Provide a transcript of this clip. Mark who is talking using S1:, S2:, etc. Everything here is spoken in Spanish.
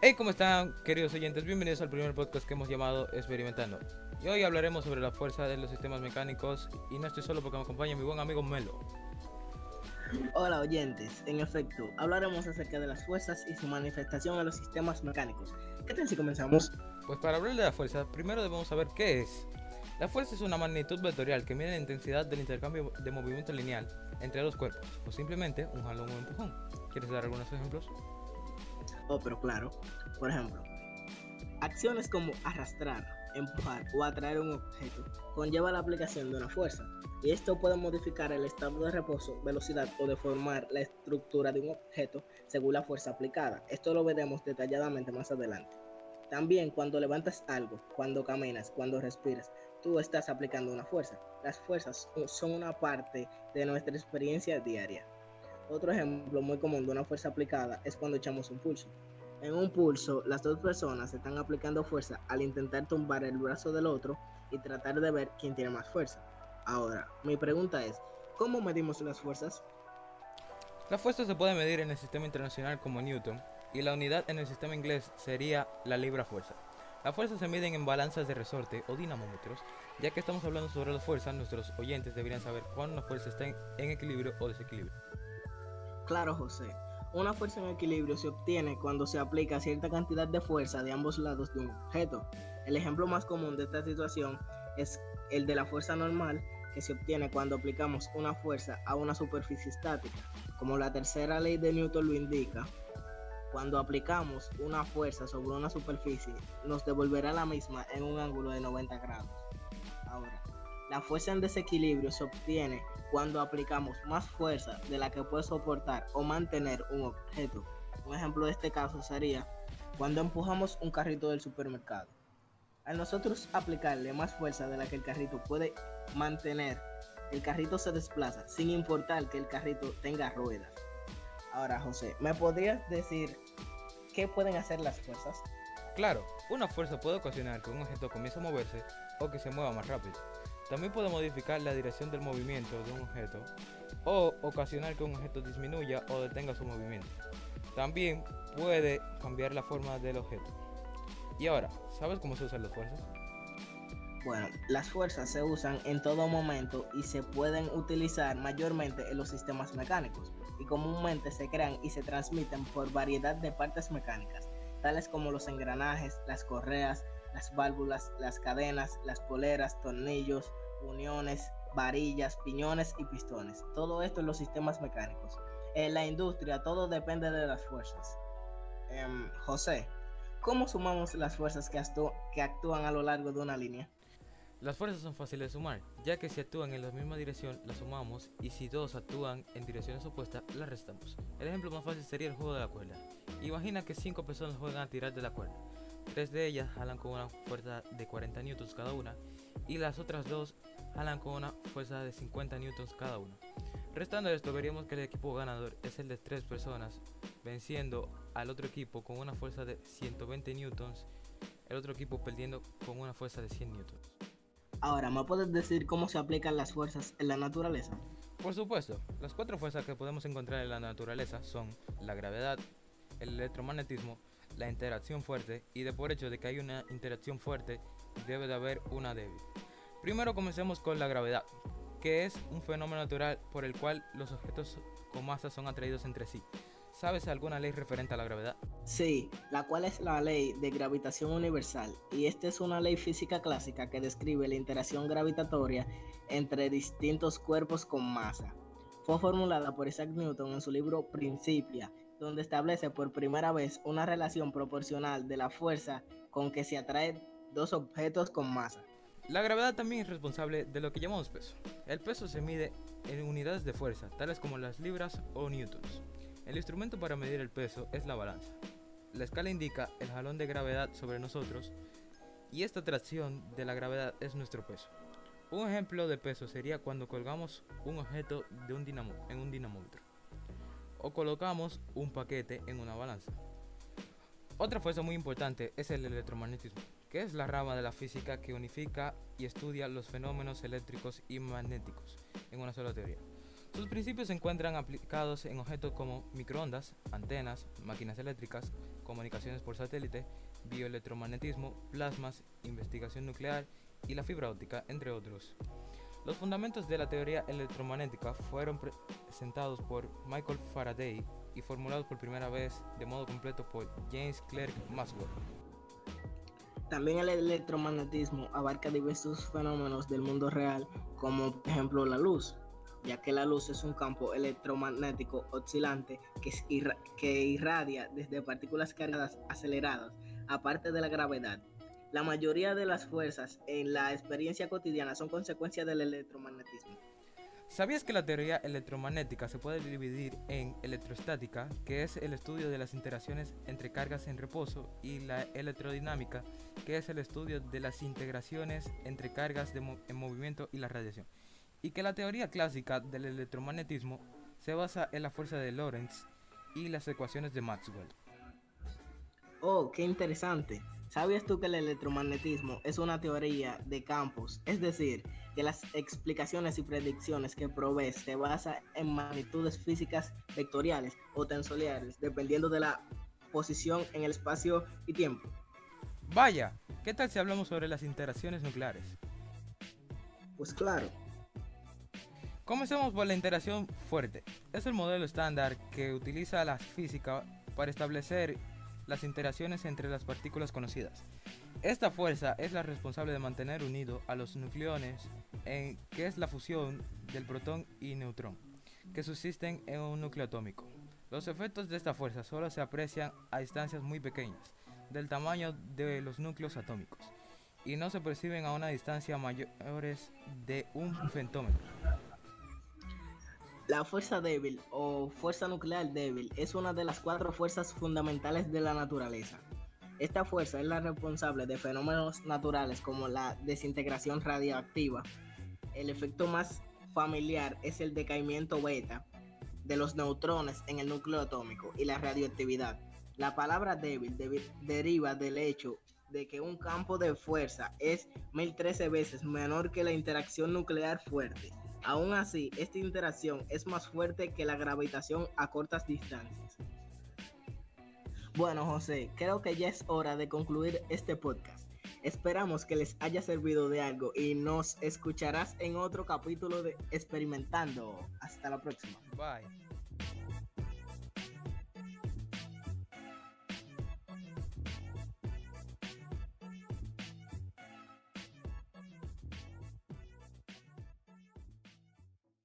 S1: Hey, ¿cómo están, queridos oyentes? Bienvenidos al primer podcast que hemos llamado Experimentando. Y hoy hablaremos sobre la fuerza de los sistemas mecánicos. Y no estoy solo porque me acompaña mi buen amigo Melo.
S2: Hola oyentes, en efecto, hablaremos acerca de las fuerzas y su manifestación en los sistemas mecánicos. ¿Qué tal si comenzamos?
S1: Pues para hablar de la fuerza, primero debemos saber qué es. La fuerza es una magnitud vectorial que mide la intensidad del intercambio de movimiento lineal entre dos cuerpos, o simplemente un jalón o un empujón. ¿Quieres dar algunos ejemplos?
S2: Oh, pero claro. Por ejemplo, acciones como arrastrar, empujar o atraer un objeto conlleva la aplicación de una fuerza, y esto puede modificar el estado de reposo, velocidad o deformar la estructura de un objeto según la fuerza aplicada. Esto lo veremos detalladamente más adelante. También cuando levantas algo, cuando caminas, cuando respiras, tú estás aplicando una fuerza. Las fuerzas son una parte de nuestra experiencia diaria. Otro ejemplo muy común de una fuerza aplicada es cuando echamos un pulso. En un pulso, las dos personas están aplicando fuerza al intentar tumbar el brazo del otro y tratar de ver quién tiene más fuerza. Ahora, mi pregunta es, ¿cómo medimos las fuerzas?
S1: La fuerza se puede medir en el sistema internacional como Newton y la unidad en el sistema inglés sería la libra fuerza. Las fuerzas se miden en balanzas de resorte o dinamómetros. Ya que estamos hablando sobre las fuerzas, nuestros oyentes deberían saber cuándo una fuerza está en equilibrio o desequilibrio.
S2: Claro, José. Una fuerza en equilibrio se obtiene cuando se aplica cierta cantidad de fuerza de ambos lados de un objeto. El ejemplo más común de esta situación es el de la fuerza normal que se obtiene cuando aplicamos una fuerza a una superficie estática. Como la tercera ley de Newton lo indica, cuando aplicamos una fuerza sobre una superficie, nos devolverá la misma en un ángulo de 90 grados. Ahora, la fuerza en desequilibrio se obtiene cuando aplicamos más fuerza de la que puede soportar o mantener un objeto. Un ejemplo de este caso sería cuando empujamos un carrito del supermercado. Al nosotros aplicarle más fuerza de la que el carrito puede mantener, el carrito se desplaza sin importar que el carrito tenga ruedas. Ahora, José, ¿me podrías decir qué pueden hacer las fuerzas?
S1: Claro, una fuerza puede ocasionar que un objeto comience a moverse o que se mueva más rápido. También puede modificar la dirección del movimiento de un objeto o ocasionar que un objeto disminuya o detenga su movimiento. También puede cambiar la forma del objeto. Y ahora, ¿sabes cómo se usan las fuerzas?
S2: Bueno, las fuerzas se usan en todo momento y se pueden utilizar mayormente en los sistemas mecánicos y comúnmente se crean y se transmiten por variedad de partes mecánicas, tales como los engranajes, las correas, las válvulas, las cadenas, las poleras, tornillos, uniones, varillas, piñones y pistones. Todo esto en los sistemas mecánicos. En la industria todo depende de las fuerzas. Em, José, ¿cómo sumamos las fuerzas que actúan a lo largo de una línea?
S1: Las fuerzas son fáciles de sumar, ya que si actúan en la misma dirección las sumamos y si dos actúan en direcciones opuestas las restamos. El ejemplo más fácil sería el juego de la cuerda. Imagina que cinco personas juegan a tirar de la cuerda. Tres de ellas jalan con una fuerza de 40 newtons cada una y las otras dos jalan con una fuerza de 50 newtons cada una. Restando esto, veríamos que el equipo ganador es el de tres personas, venciendo al otro equipo con una fuerza de 120 newtons, el otro equipo perdiendo con una fuerza de 100 newtons.
S2: Ahora, ¿me puedes decir cómo se aplican las fuerzas en la naturaleza?
S1: Por supuesto, las cuatro fuerzas que podemos encontrar en la naturaleza son la gravedad, el electromagnetismo, la interacción fuerte y de por hecho de que hay una interacción fuerte debe de haber una débil. Primero comencemos con la gravedad, que es un fenómeno natural por el cual los objetos con masa son atraídos entre sí. ¿Sabes alguna ley referente a la gravedad?
S2: Sí, la cual es la ley de gravitación universal, y esta es una ley física clásica que describe la interacción gravitatoria entre distintos cuerpos con masa. Fue formulada por Isaac Newton en su libro Principia donde establece por primera vez una relación proporcional de la fuerza con que se atraen dos objetos con masa.
S1: La gravedad también es responsable de lo que llamamos peso. El peso se mide en unidades de fuerza, tales como las libras o newtons. El instrumento para medir el peso es la balanza. La escala indica el jalón de gravedad sobre nosotros y esta atracción de la gravedad es nuestro peso. Un ejemplo de peso sería cuando colgamos un objeto de un dinamo en un dinamómetro o colocamos un paquete en una balanza. Otra fuerza muy importante es el electromagnetismo, que es la rama de la física que unifica y estudia los fenómenos eléctricos y magnéticos en una sola teoría. Sus principios se encuentran aplicados en objetos como microondas, antenas, máquinas eléctricas, comunicaciones por satélite, bioelectromagnetismo, plasmas, investigación nuclear y la fibra óptica, entre otros. Los fundamentos de la teoría electromagnética fueron presentados por Michael Faraday y formulados por primera vez de modo completo por James Clerk Maxwell.
S2: También el electromagnetismo abarca diversos fenómenos del mundo real, como por ejemplo la luz, ya que la luz es un campo electromagnético oscilante que, que irradia desde partículas cargadas aceleradas, aparte de la gravedad. La mayoría de las fuerzas en la experiencia cotidiana son consecuencia del electromagnetismo.
S1: ¿Sabías que la teoría electromagnética se puede dividir en electrostática, que es el estudio de las interacciones entre cargas en reposo, y la electrodinámica, que es el estudio de las integraciones entre cargas en movimiento y la radiación? Y que la teoría clásica del electromagnetismo se basa en la fuerza de Lorentz y las ecuaciones de Maxwell.
S2: Oh, qué interesante. ¿Sabías tú que el electromagnetismo es una teoría de campos? Es decir, que las explicaciones y predicciones que provee se basa en magnitudes físicas vectoriales o tensoriales, dependiendo de la posición en el espacio y tiempo.
S1: Vaya, ¿qué tal si hablamos sobre las interacciones nucleares?
S2: Pues claro.
S1: Comencemos por la interacción fuerte. Es el modelo estándar que utiliza la física para establecer las interacciones entre las partículas conocidas. Esta fuerza es la responsable de mantener unido a los nucleones, en, que es la fusión del protón y neutrón, que subsisten en un núcleo atómico. Los efectos de esta fuerza solo se aprecian a distancias muy pequeñas, del tamaño de los núcleos atómicos, y no se perciben a una distancia mayores de un femtómetro.
S2: La fuerza débil o fuerza nuclear débil es una de las cuatro fuerzas fundamentales de la naturaleza. Esta fuerza es la responsable de fenómenos naturales como la desintegración radiactiva. El efecto más familiar es el decaimiento beta de los neutrones en el núcleo atómico y la radioactividad. La palabra débil deriva del hecho de que un campo de fuerza es 1013 veces menor que la interacción nuclear fuerte. Aún así, esta interacción es más fuerte que la gravitación a cortas distancias. Bueno, José, creo que ya es hora de concluir este podcast. Esperamos que les haya servido de algo y nos escucharás en otro capítulo de Experimentando. Hasta la próxima.
S1: Bye.